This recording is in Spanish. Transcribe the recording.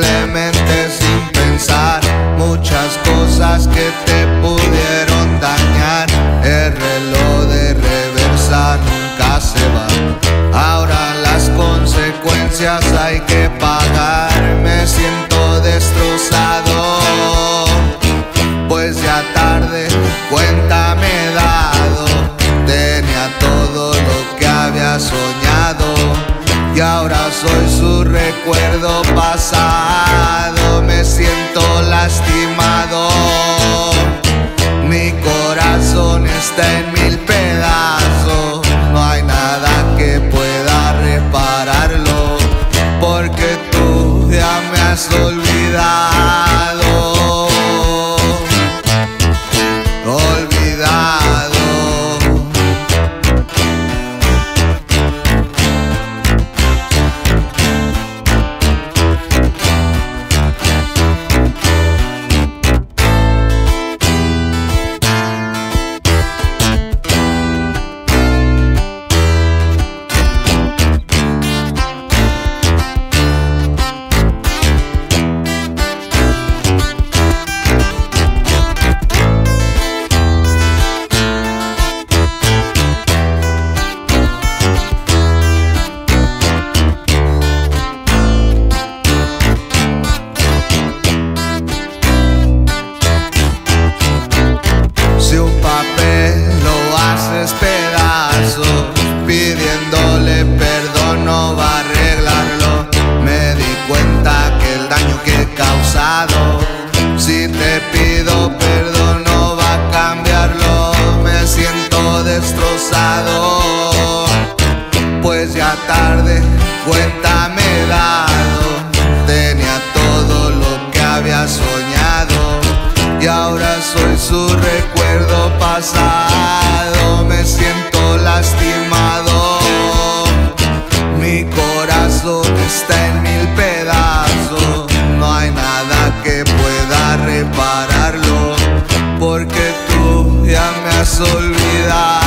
simplemente sin pensar. Muchas cosas que te pudieron dañar. El reloj de reversa nunca se va. Ahora las consecuencias hay que pagar. Me siento destrozado. Pues ya tarde cuenta me he dado. Tenía todo lo que había soñado. Y ahora soy su recuerdo pasado. Me siento lastimado. Daño que he causado, olvidar.